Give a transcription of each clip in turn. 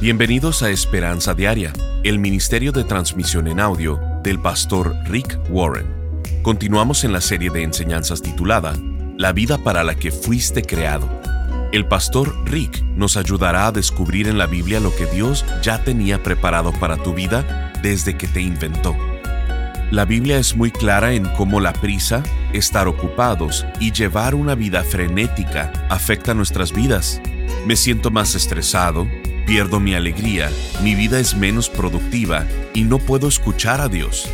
Bienvenidos a Esperanza Diaria, el Ministerio de Transmisión en Audio del pastor Rick Warren. Continuamos en la serie de enseñanzas titulada La vida para la que fuiste creado. El pastor Rick nos ayudará a descubrir en la Biblia lo que Dios ya tenía preparado para tu vida desde que te inventó. La Biblia es muy clara en cómo la prisa, estar ocupados y llevar una vida frenética afecta nuestras vidas. Me siento más estresado, pierdo mi alegría, mi vida es menos productiva y no puedo escuchar a Dios.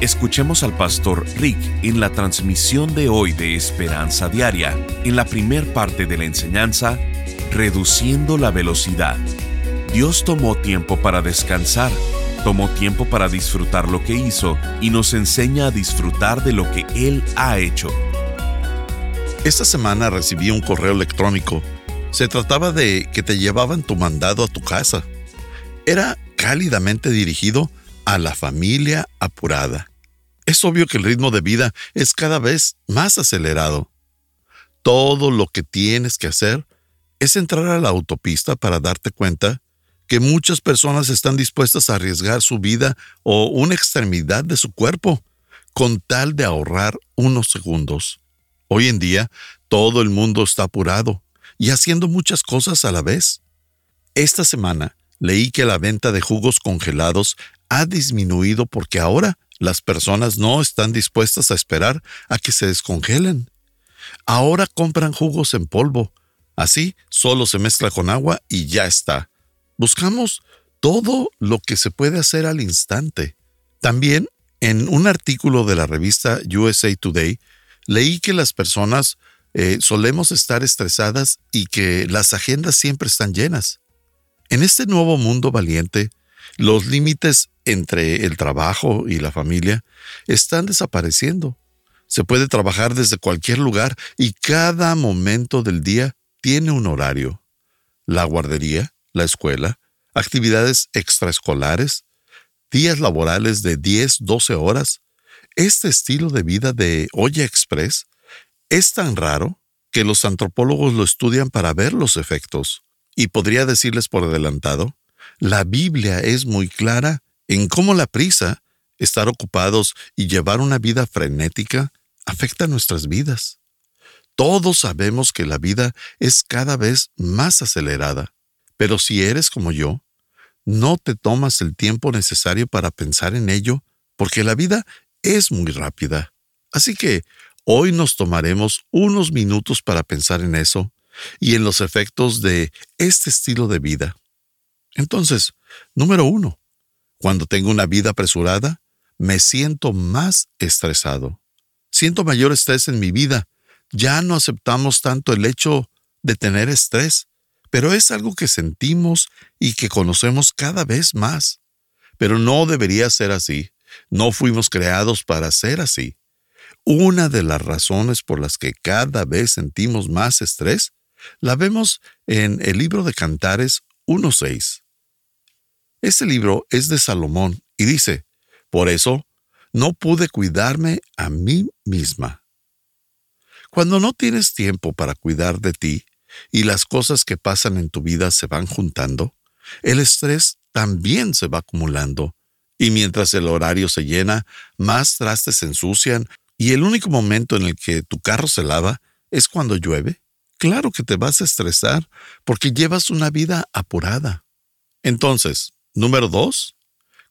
Escuchemos al pastor Rick en la transmisión de hoy de Esperanza Diaria, en la primer parte de la enseñanza, Reduciendo la Velocidad. Dios tomó tiempo para descansar, tomó tiempo para disfrutar lo que hizo y nos enseña a disfrutar de lo que Él ha hecho. Esta semana recibí un correo electrónico se trataba de que te llevaban tu mandado a tu casa. Era cálidamente dirigido a la familia apurada. Es obvio que el ritmo de vida es cada vez más acelerado. Todo lo que tienes que hacer es entrar a la autopista para darte cuenta que muchas personas están dispuestas a arriesgar su vida o una extremidad de su cuerpo con tal de ahorrar unos segundos. Hoy en día todo el mundo está apurado y haciendo muchas cosas a la vez. Esta semana leí que la venta de jugos congelados ha disminuido porque ahora las personas no están dispuestas a esperar a que se descongelen. Ahora compran jugos en polvo. Así solo se mezcla con agua y ya está. Buscamos todo lo que se puede hacer al instante. También, en un artículo de la revista USA Today, leí que las personas eh, solemos estar estresadas y que las agendas siempre están llenas. En este nuevo mundo valiente, los límites entre el trabajo y la familia están desapareciendo. Se puede trabajar desde cualquier lugar y cada momento del día tiene un horario. La guardería, la escuela, actividades extraescolares, días laborales de 10, 12 horas. Este estilo de vida de Olla Express es tan raro que los antropólogos lo estudian para ver los efectos. Y podría decirles por adelantado, la Biblia es muy clara en cómo la prisa, estar ocupados y llevar una vida frenética, afecta nuestras vidas. Todos sabemos que la vida es cada vez más acelerada, pero si eres como yo, no te tomas el tiempo necesario para pensar en ello, porque la vida es muy rápida. Así que Hoy nos tomaremos unos minutos para pensar en eso y en los efectos de este estilo de vida. Entonces, número uno, cuando tengo una vida apresurada, me siento más estresado. Siento mayor estrés en mi vida. Ya no aceptamos tanto el hecho de tener estrés, pero es algo que sentimos y que conocemos cada vez más. Pero no debería ser así. No fuimos creados para ser así. Una de las razones por las que cada vez sentimos más estrés la vemos en el libro de Cantares 1.6. Este libro es de Salomón y dice, por eso no pude cuidarme a mí misma. Cuando no tienes tiempo para cuidar de ti y las cosas que pasan en tu vida se van juntando, el estrés también se va acumulando y mientras el horario se llena, más trastes se ensucian, y el único momento en el que tu carro se lava es cuando llueve, claro que te vas a estresar porque llevas una vida apurada. Entonces, número dos,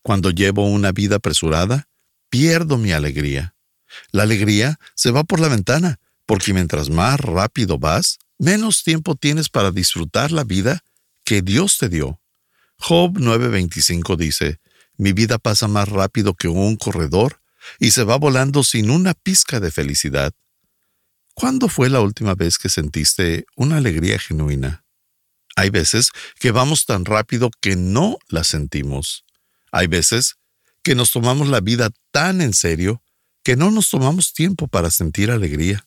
cuando llevo una vida apresurada, pierdo mi alegría. La alegría se va por la ventana, porque mientras más rápido vas, menos tiempo tienes para disfrutar la vida que Dios te dio. Job 9:25 dice, Mi vida pasa más rápido que un corredor y se va volando sin una pizca de felicidad. ¿Cuándo fue la última vez que sentiste una alegría genuina? Hay veces que vamos tan rápido que no la sentimos. Hay veces que nos tomamos la vida tan en serio que no nos tomamos tiempo para sentir alegría.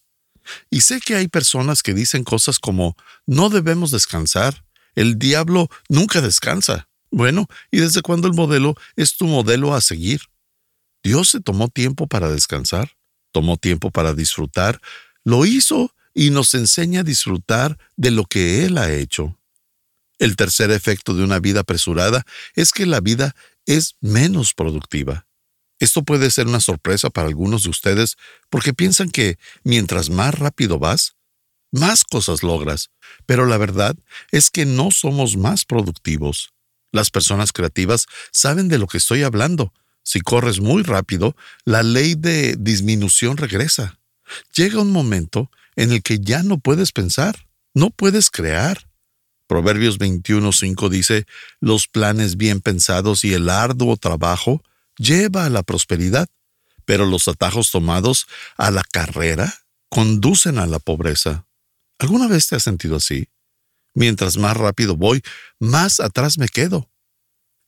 Y sé que hay personas que dicen cosas como no debemos descansar, el diablo nunca descansa. Bueno, ¿y desde cuándo el modelo es tu modelo a seguir? Dios se tomó tiempo para descansar, tomó tiempo para disfrutar, lo hizo y nos enseña a disfrutar de lo que Él ha hecho. El tercer efecto de una vida apresurada es que la vida es menos productiva. Esto puede ser una sorpresa para algunos de ustedes porque piensan que mientras más rápido vas, más cosas logras, pero la verdad es que no somos más productivos. Las personas creativas saben de lo que estoy hablando. Si corres muy rápido, la ley de disminución regresa. Llega un momento en el que ya no puedes pensar, no puedes crear. Proverbios 21:5 dice, los planes bien pensados y el arduo trabajo lleva a la prosperidad, pero los atajos tomados a la carrera conducen a la pobreza. ¿Alguna vez te has sentido así? Mientras más rápido voy, más atrás me quedo.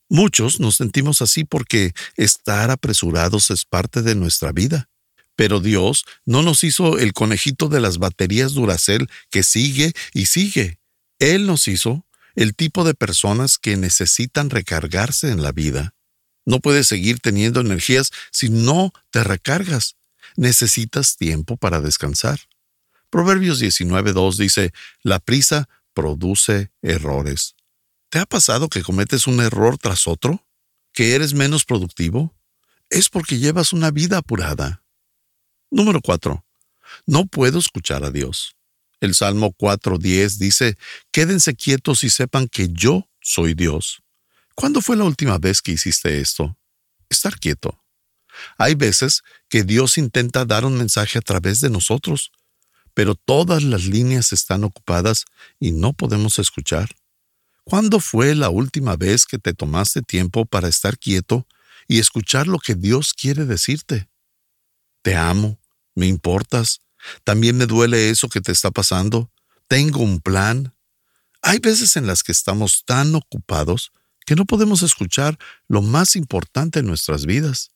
Muchos nos sentimos así porque estar apresurados es parte de nuestra vida. Pero Dios no nos hizo el conejito de las baterías Duracell que sigue y sigue. Él nos hizo el tipo de personas que necesitan recargarse en la vida. No puedes seguir teniendo energías si no te recargas. Necesitas tiempo para descansar. Proverbios 19.2 dice, la prisa produce errores. ¿Te ha pasado que cometes un error tras otro? ¿Que eres menos productivo? Es porque llevas una vida apurada. Número 4. No puedo escuchar a Dios. El Salmo 4.10 dice, Quédense quietos y sepan que yo soy Dios. ¿Cuándo fue la última vez que hiciste esto? Estar quieto. Hay veces que Dios intenta dar un mensaje a través de nosotros, pero todas las líneas están ocupadas y no podemos escuchar. ¿Cuándo fue la última vez que te tomaste tiempo para estar quieto y escuchar lo que Dios quiere decirte? Te amo, me importas, también me duele eso que te está pasando, tengo un plan. Hay veces en las que estamos tan ocupados que no podemos escuchar lo más importante en nuestras vidas.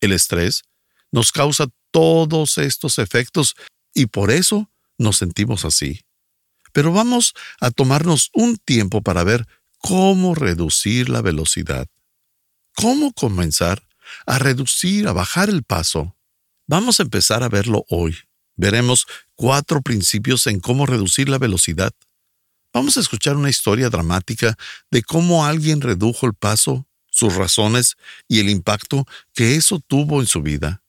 El estrés nos causa todos estos efectos y por eso nos sentimos así. Pero vamos a tomarnos un tiempo para ver cómo reducir la velocidad. ¿Cómo comenzar a reducir, a bajar el paso? Vamos a empezar a verlo hoy. Veremos cuatro principios en cómo reducir la velocidad. Vamos a escuchar una historia dramática de cómo alguien redujo el paso, sus razones y el impacto que eso tuvo en su vida.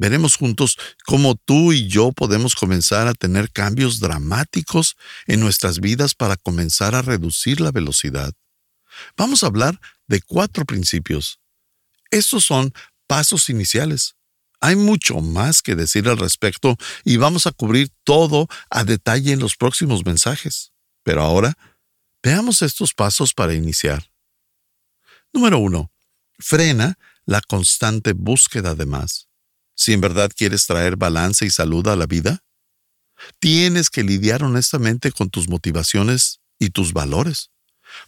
Veremos juntos cómo tú y yo podemos comenzar a tener cambios dramáticos en nuestras vidas para comenzar a reducir la velocidad. Vamos a hablar de cuatro principios. Estos son pasos iniciales. Hay mucho más que decir al respecto y vamos a cubrir todo a detalle en los próximos mensajes. Pero ahora, veamos estos pasos para iniciar. Número uno, frena la constante búsqueda de más. Si en verdad quieres traer balance y salud a la vida, tienes que lidiar honestamente con tus motivaciones y tus valores.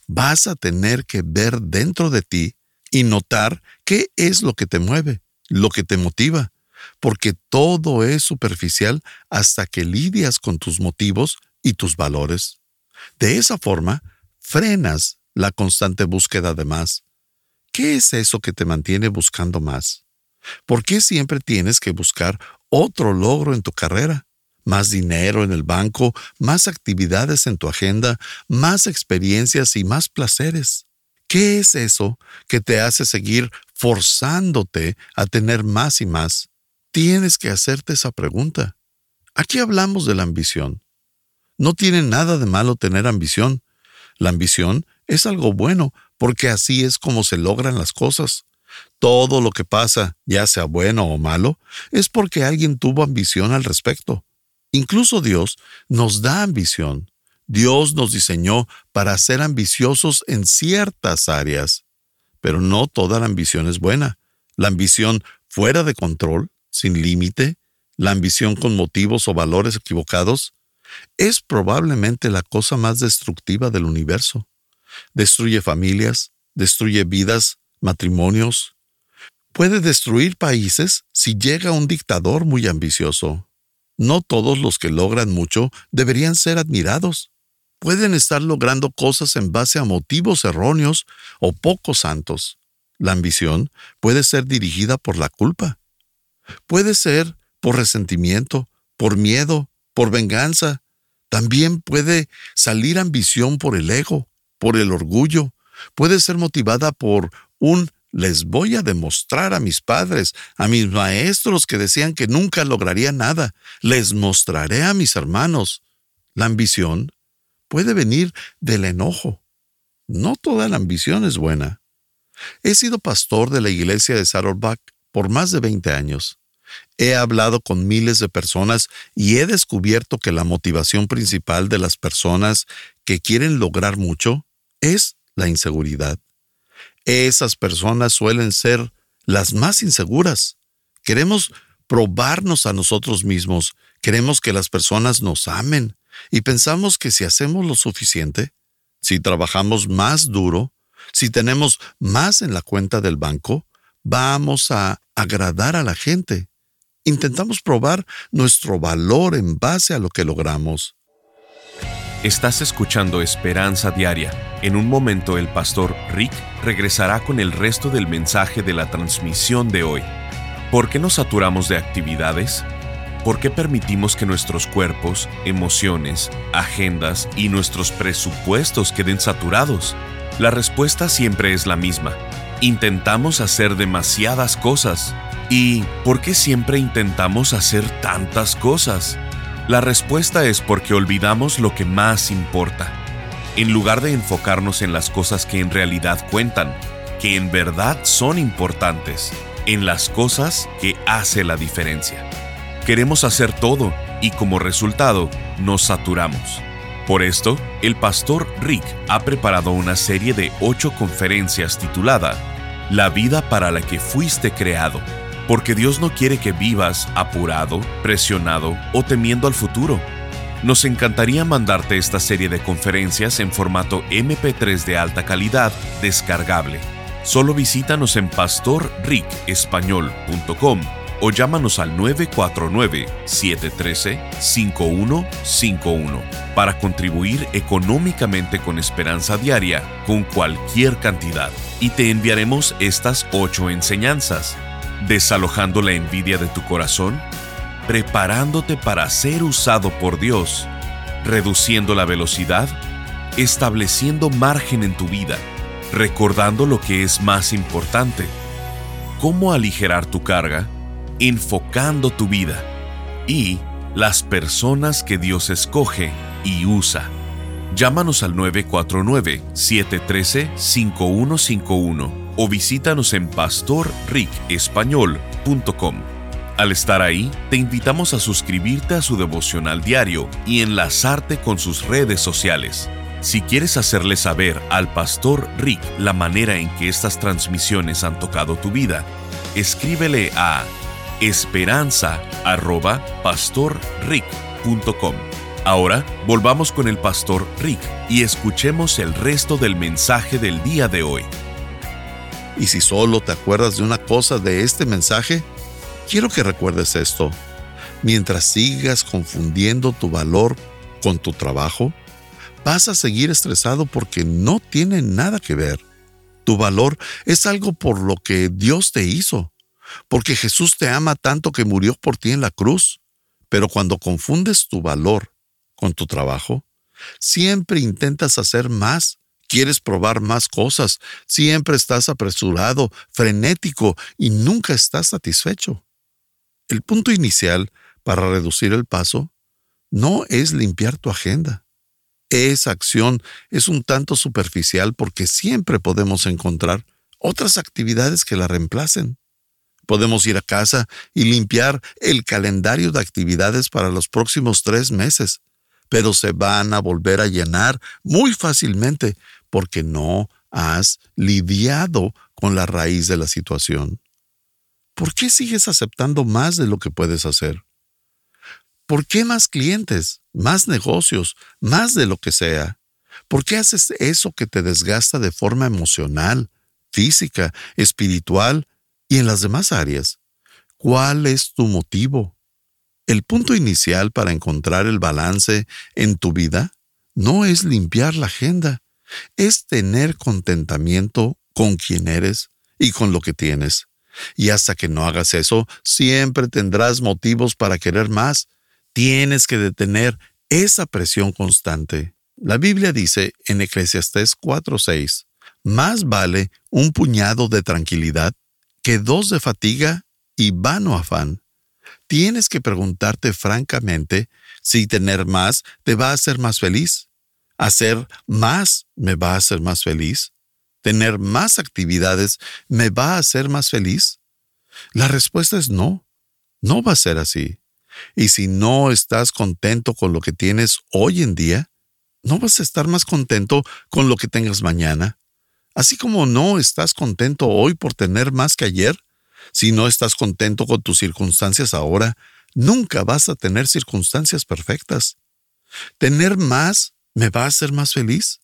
Vas a tener que ver dentro de ti y notar qué es lo que te mueve lo que te motiva, porque todo es superficial hasta que lidias con tus motivos y tus valores. De esa forma, frenas la constante búsqueda de más. ¿Qué es eso que te mantiene buscando más? ¿Por qué siempre tienes que buscar otro logro en tu carrera? Más dinero en el banco, más actividades en tu agenda, más experiencias y más placeres. ¿Qué es eso que te hace seguir forzándote a tener más y más, tienes que hacerte esa pregunta. Aquí hablamos de la ambición. No tiene nada de malo tener ambición. La ambición es algo bueno porque así es como se logran las cosas. Todo lo que pasa, ya sea bueno o malo, es porque alguien tuvo ambición al respecto. Incluso Dios nos da ambición. Dios nos diseñó para ser ambiciosos en ciertas áreas. Pero no toda la ambición es buena. La ambición fuera de control, sin límite, la ambición con motivos o valores equivocados, es probablemente la cosa más destructiva del universo. Destruye familias, destruye vidas, matrimonios. Puede destruir países si llega un dictador muy ambicioso. No todos los que logran mucho deberían ser admirados pueden estar logrando cosas en base a motivos erróneos o poco santos. La ambición puede ser dirigida por la culpa. Puede ser por resentimiento, por miedo, por venganza. También puede salir ambición por el ego. por el orgullo, puede ser motivada por un les voy a demostrar a mis padres, a mis maestros que decían que nunca lograría nada, les mostraré a mis hermanos. La ambición puede venir del enojo. No toda la ambición es buena. He sido pastor de la iglesia de Saddleback por más de 20 años. He hablado con miles de personas y he descubierto que la motivación principal de las personas que quieren lograr mucho es la inseguridad. Esas personas suelen ser las más inseguras. Queremos probarnos a nosotros mismos, queremos que las personas nos amen y pensamos que si hacemos lo suficiente, si trabajamos más duro, si tenemos más en la cuenta del banco, vamos a agradar a la gente. Intentamos probar nuestro valor en base a lo que logramos. Estás escuchando Esperanza Diaria. En un momento el pastor Rick regresará con el resto del mensaje de la transmisión de hoy. ¿Por qué nos saturamos de actividades? ¿Por qué permitimos que nuestros cuerpos, emociones, agendas y nuestros presupuestos queden saturados? La respuesta siempre es la misma. Intentamos hacer demasiadas cosas. ¿Y por qué siempre intentamos hacer tantas cosas? La respuesta es porque olvidamos lo que más importa. En lugar de enfocarnos en las cosas que en realidad cuentan, que en verdad son importantes, en las cosas que hace la diferencia. Queremos hacer todo y como resultado nos saturamos. Por esto, el pastor Rick ha preparado una serie de ocho conferencias titulada La vida para la que fuiste creado porque Dios no quiere que vivas apurado, presionado o temiendo al futuro. Nos encantaría mandarte esta serie de conferencias en formato MP3 de alta calidad descargable. Solo visítanos en pastorricespañol.com o llámanos al 949-713-5151 para contribuir económicamente con Esperanza Diaria con cualquier cantidad y te enviaremos estas ocho enseñanzas desalojando la envidia de tu corazón, preparándote para ser usado por Dios, reduciendo la velocidad, estableciendo margen en tu vida, recordando lo que es más importante, cómo aligerar tu carga, enfocando tu vida y las personas que Dios escoge y usa. Llámanos al 949-713-5151 o visítanos en pastorricespañol.com. Al estar ahí, te invitamos a suscribirte a su devocional diario y enlazarte con sus redes sociales. Si quieres hacerle saber al pastor Rick la manera en que estas transmisiones han tocado tu vida, escríbele a esperanza@pastorrick.com. Ahora volvamos con el pastor Rick y escuchemos el resto del mensaje del día de hoy. Y si solo te acuerdas de una cosa de este mensaje, quiero que recuerdes esto. Mientras sigas confundiendo tu valor con tu trabajo, vas a seguir estresado porque no tiene nada que ver. Tu valor es algo por lo que Dios te hizo, porque Jesús te ama tanto que murió por ti en la cruz. Pero cuando confundes tu valor con tu trabajo, siempre intentas hacer más Quieres probar más cosas, siempre estás apresurado, frenético y nunca estás satisfecho. El punto inicial para reducir el paso no es limpiar tu agenda. Esa acción es un tanto superficial porque siempre podemos encontrar otras actividades que la reemplacen. Podemos ir a casa y limpiar el calendario de actividades para los próximos tres meses, pero se van a volver a llenar muy fácilmente porque no has lidiado con la raíz de la situación. ¿Por qué sigues aceptando más de lo que puedes hacer? ¿Por qué más clientes, más negocios, más de lo que sea? ¿Por qué haces eso que te desgasta de forma emocional, física, espiritual y en las demás áreas? ¿Cuál es tu motivo? El punto inicial para encontrar el balance en tu vida no es limpiar la agenda, es tener contentamiento con quien eres y con lo que tienes. Y hasta que no hagas eso, siempre tendrás motivos para querer más. Tienes que detener esa presión constante. La Biblia dice en Eclesiastés 4:6, más vale un puñado de tranquilidad que dos de fatiga y vano afán. Tienes que preguntarte francamente si tener más te va a hacer más feliz. ¿Hacer más me va a hacer más feliz? ¿Tener más actividades me va a hacer más feliz? La respuesta es no. No va a ser así. Y si no estás contento con lo que tienes hoy en día, no vas a estar más contento con lo que tengas mañana. Así como no estás contento hoy por tener más que ayer, si no estás contento con tus circunstancias ahora, nunca vas a tener circunstancias perfectas. ¿Tener más me va a hacer más feliz?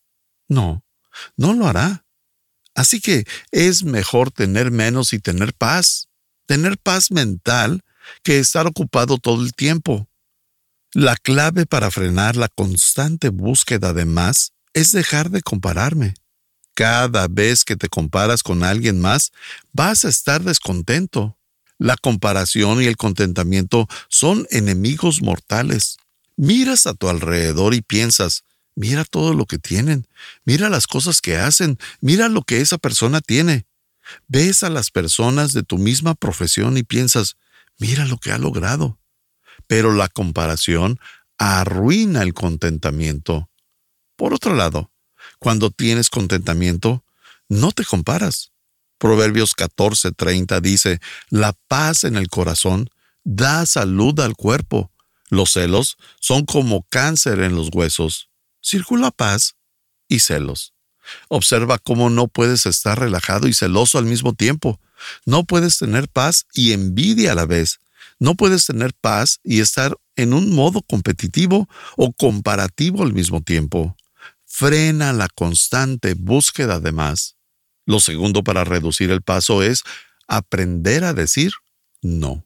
No, no lo hará. Así que es mejor tener menos y tener paz, tener paz mental que estar ocupado todo el tiempo. La clave para frenar la constante búsqueda de más es dejar de compararme. Cada vez que te comparas con alguien más, vas a estar descontento. La comparación y el contentamiento son enemigos mortales. Miras a tu alrededor y piensas, mira todo lo que tienen, mira las cosas que hacen, mira lo que esa persona tiene. Ves a las personas de tu misma profesión y piensas, mira lo que ha logrado. Pero la comparación arruina el contentamiento. Por otro lado, cuando tienes contentamiento, no te comparas. Proverbios 14:30 dice, La paz en el corazón da salud al cuerpo. Los celos son como cáncer en los huesos. Circula paz y celos. Observa cómo no puedes estar relajado y celoso al mismo tiempo. No puedes tener paz y envidia a la vez. No puedes tener paz y estar en un modo competitivo o comparativo al mismo tiempo frena la constante búsqueda de más. Lo segundo para reducir el paso es aprender a decir no.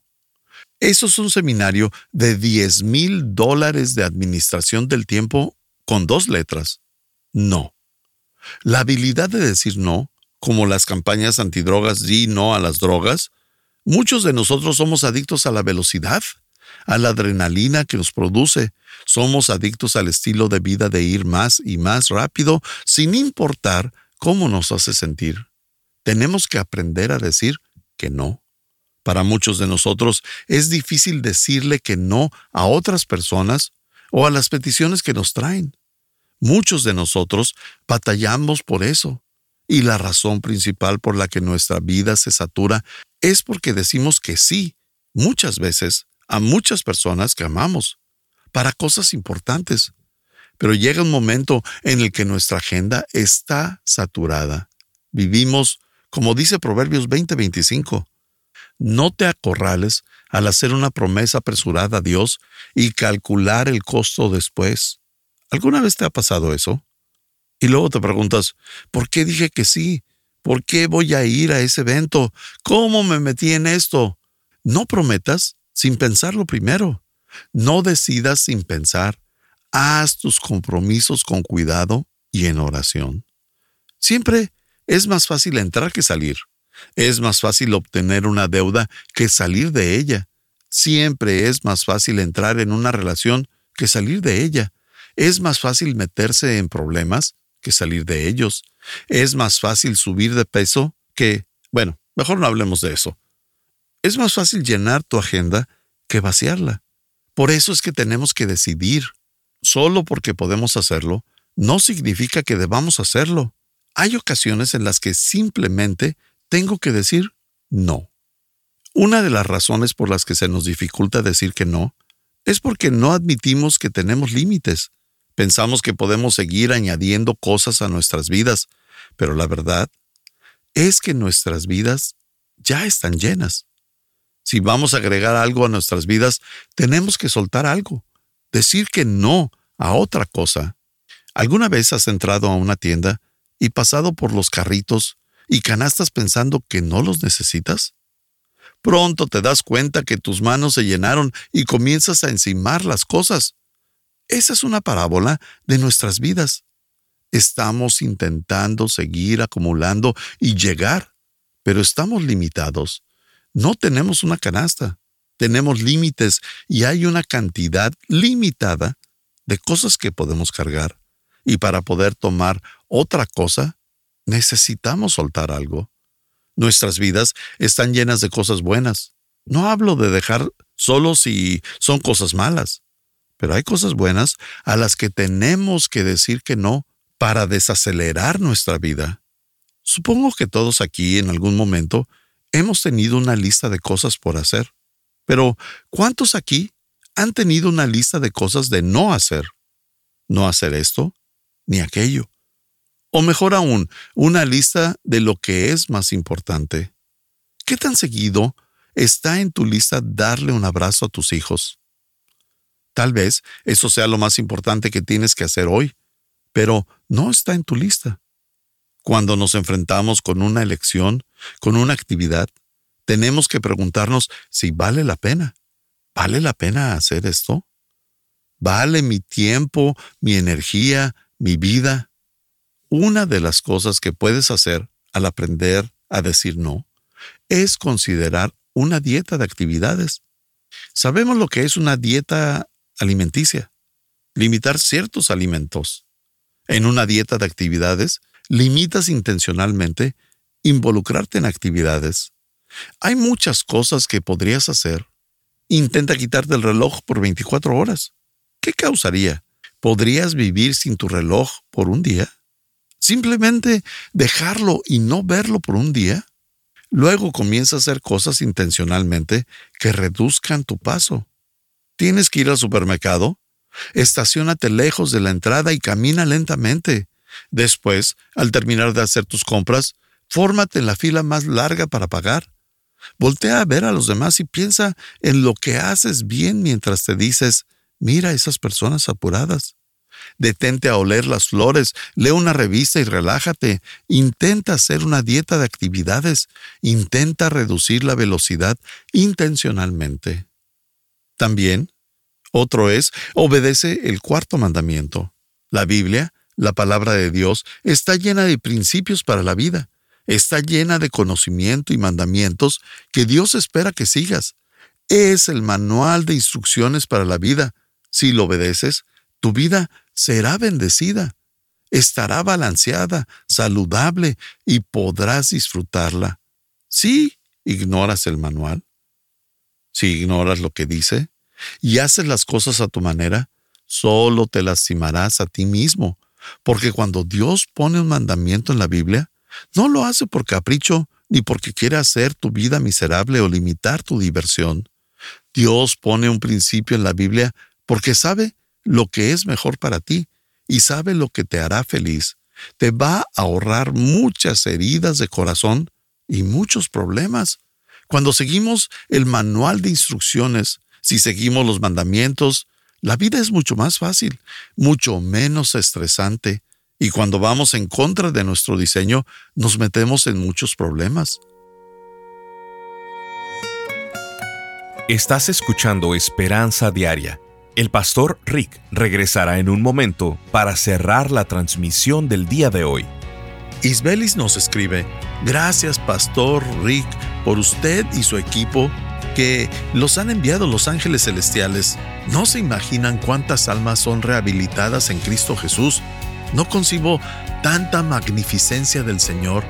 Eso es un seminario de 10 mil dólares de administración del tiempo con dos letras. No. La habilidad de decir no, como las campañas antidrogas di no a las drogas, muchos de nosotros somos adictos a la velocidad a la adrenalina que nos produce. Somos adictos al estilo de vida de ir más y más rápido sin importar cómo nos hace sentir. Tenemos que aprender a decir que no. Para muchos de nosotros es difícil decirle que no a otras personas o a las peticiones que nos traen. Muchos de nosotros batallamos por eso. Y la razón principal por la que nuestra vida se satura es porque decimos que sí, muchas veces, a muchas personas que amamos para cosas importantes. Pero llega un momento en el que nuestra agenda está saturada. Vivimos, como dice Proverbios 20:25, no te acorrales al hacer una promesa apresurada a Dios y calcular el costo después. ¿Alguna vez te ha pasado eso? Y luego te preguntas, ¿por qué dije que sí? ¿Por qué voy a ir a ese evento? ¿Cómo me metí en esto? No prometas sin pensarlo primero. No decidas sin pensar. Haz tus compromisos con cuidado y en oración. Siempre es más fácil entrar que salir. Es más fácil obtener una deuda que salir de ella. Siempre es más fácil entrar en una relación que salir de ella. Es más fácil meterse en problemas que salir de ellos. Es más fácil subir de peso que... Bueno, mejor no hablemos de eso. Es más fácil llenar tu agenda que vaciarla. Por eso es que tenemos que decidir. Solo porque podemos hacerlo, no significa que debamos hacerlo. Hay ocasiones en las que simplemente tengo que decir no. Una de las razones por las que se nos dificulta decir que no es porque no admitimos que tenemos límites. Pensamos que podemos seguir añadiendo cosas a nuestras vidas, pero la verdad es que nuestras vidas ya están llenas. Si vamos a agregar algo a nuestras vidas, tenemos que soltar algo, decir que no a otra cosa. ¿Alguna vez has entrado a una tienda y pasado por los carritos y canastas pensando que no los necesitas? Pronto te das cuenta que tus manos se llenaron y comienzas a encimar las cosas. Esa es una parábola de nuestras vidas. Estamos intentando seguir acumulando y llegar, pero estamos limitados no tenemos una canasta, tenemos límites y hay una cantidad limitada de cosas que podemos cargar. y para poder tomar otra cosa, necesitamos soltar algo. Nuestras vidas están llenas de cosas buenas. No hablo de dejar solo si son cosas malas, pero hay cosas buenas a las que tenemos que decir que no para desacelerar nuestra vida. Supongo que todos aquí en algún momento hemos tenido una lista de cosas por hacer, pero ¿cuántos aquí han tenido una lista de cosas de no hacer? No hacer esto ni aquello. O mejor aún, una lista de lo que es más importante. ¿Qué tan seguido está en tu lista darle un abrazo a tus hijos? Tal vez eso sea lo más importante que tienes que hacer hoy, pero no está en tu lista. Cuando nos enfrentamos con una elección, con una actividad, tenemos que preguntarnos si vale la pena. ¿Vale la pena hacer esto? ¿Vale mi tiempo, mi energía, mi vida? Una de las cosas que puedes hacer al aprender a decir no es considerar una dieta de actividades. Sabemos lo que es una dieta alimenticia. Limitar ciertos alimentos. En una dieta de actividades, limitas intencionalmente involucrarte en actividades. Hay muchas cosas que podrías hacer. Intenta quitarte el reloj por 24 horas. ¿Qué causaría? ¿Podrías vivir sin tu reloj por un día? Simplemente dejarlo y no verlo por un día. Luego comienza a hacer cosas intencionalmente que reduzcan tu paso. ¿Tienes que ir al supermercado? Estaciónate lejos de la entrada y camina lentamente. Después, al terminar de hacer tus compras, fórmate en la fila más larga para pagar. Voltea a ver a los demás y piensa en lo que haces bien mientras te dices, mira esas personas apuradas. Detente a oler las flores, lee una revista y relájate. Intenta hacer una dieta de actividades. Intenta reducir la velocidad intencionalmente. También, otro es, obedece el cuarto mandamiento. La Biblia, la palabra de Dios, está llena de principios para la vida. Está llena de conocimiento y mandamientos que Dios espera que sigas. Es el manual de instrucciones para la vida. Si lo obedeces, tu vida será bendecida, estará balanceada, saludable y podrás disfrutarla. Si ignoras el manual, si ignoras lo que dice y haces las cosas a tu manera, solo te lastimarás a ti mismo, porque cuando Dios pone un mandamiento en la Biblia, no lo hace por capricho ni porque quiere hacer tu vida miserable o limitar tu diversión. Dios pone un principio en la Biblia porque sabe lo que es mejor para ti y sabe lo que te hará feliz. Te va a ahorrar muchas heridas de corazón y muchos problemas. Cuando seguimos el manual de instrucciones, si seguimos los mandamientos, la vida es mucho más fácil, mucho menos estresante, y cuando vamos en contra de nuestro diseño, nos metemos en muchos problemas. Estás escuchando Esperanza Diaria el pastor Rick regresará en un momento para cerrar la transmisión del día de hoy. Isbelis nos escribe, gracias pastor Rick por usted y su equipo que los han enviado los ángeles celestiales. No se imaginan cuántas almas son rehabilitadas en Cristo Jesús. No concibo tanta magnificencia del Señor.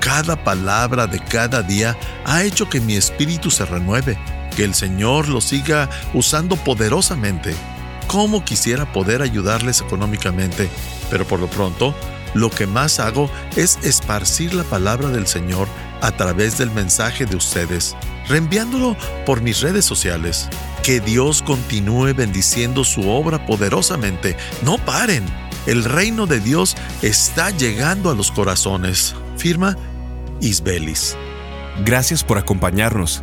Cada palabra de cada día ha hecho que mi espíritu se renueve que el Señor los siga usando poderosamente. Cómo quisiera poder ayudarles económicamente, pero por lo pronto, lo que más hago es esparcir la palabra del Señor a través del mensaje de ustedes, reenviándolo por mis redes sociales. Que Dios continúe bendiciendo su obra poderosamente. No paren. El reino de Dios está llegando a los corazones. Firma Isbelis. Gracias por acompañarnos.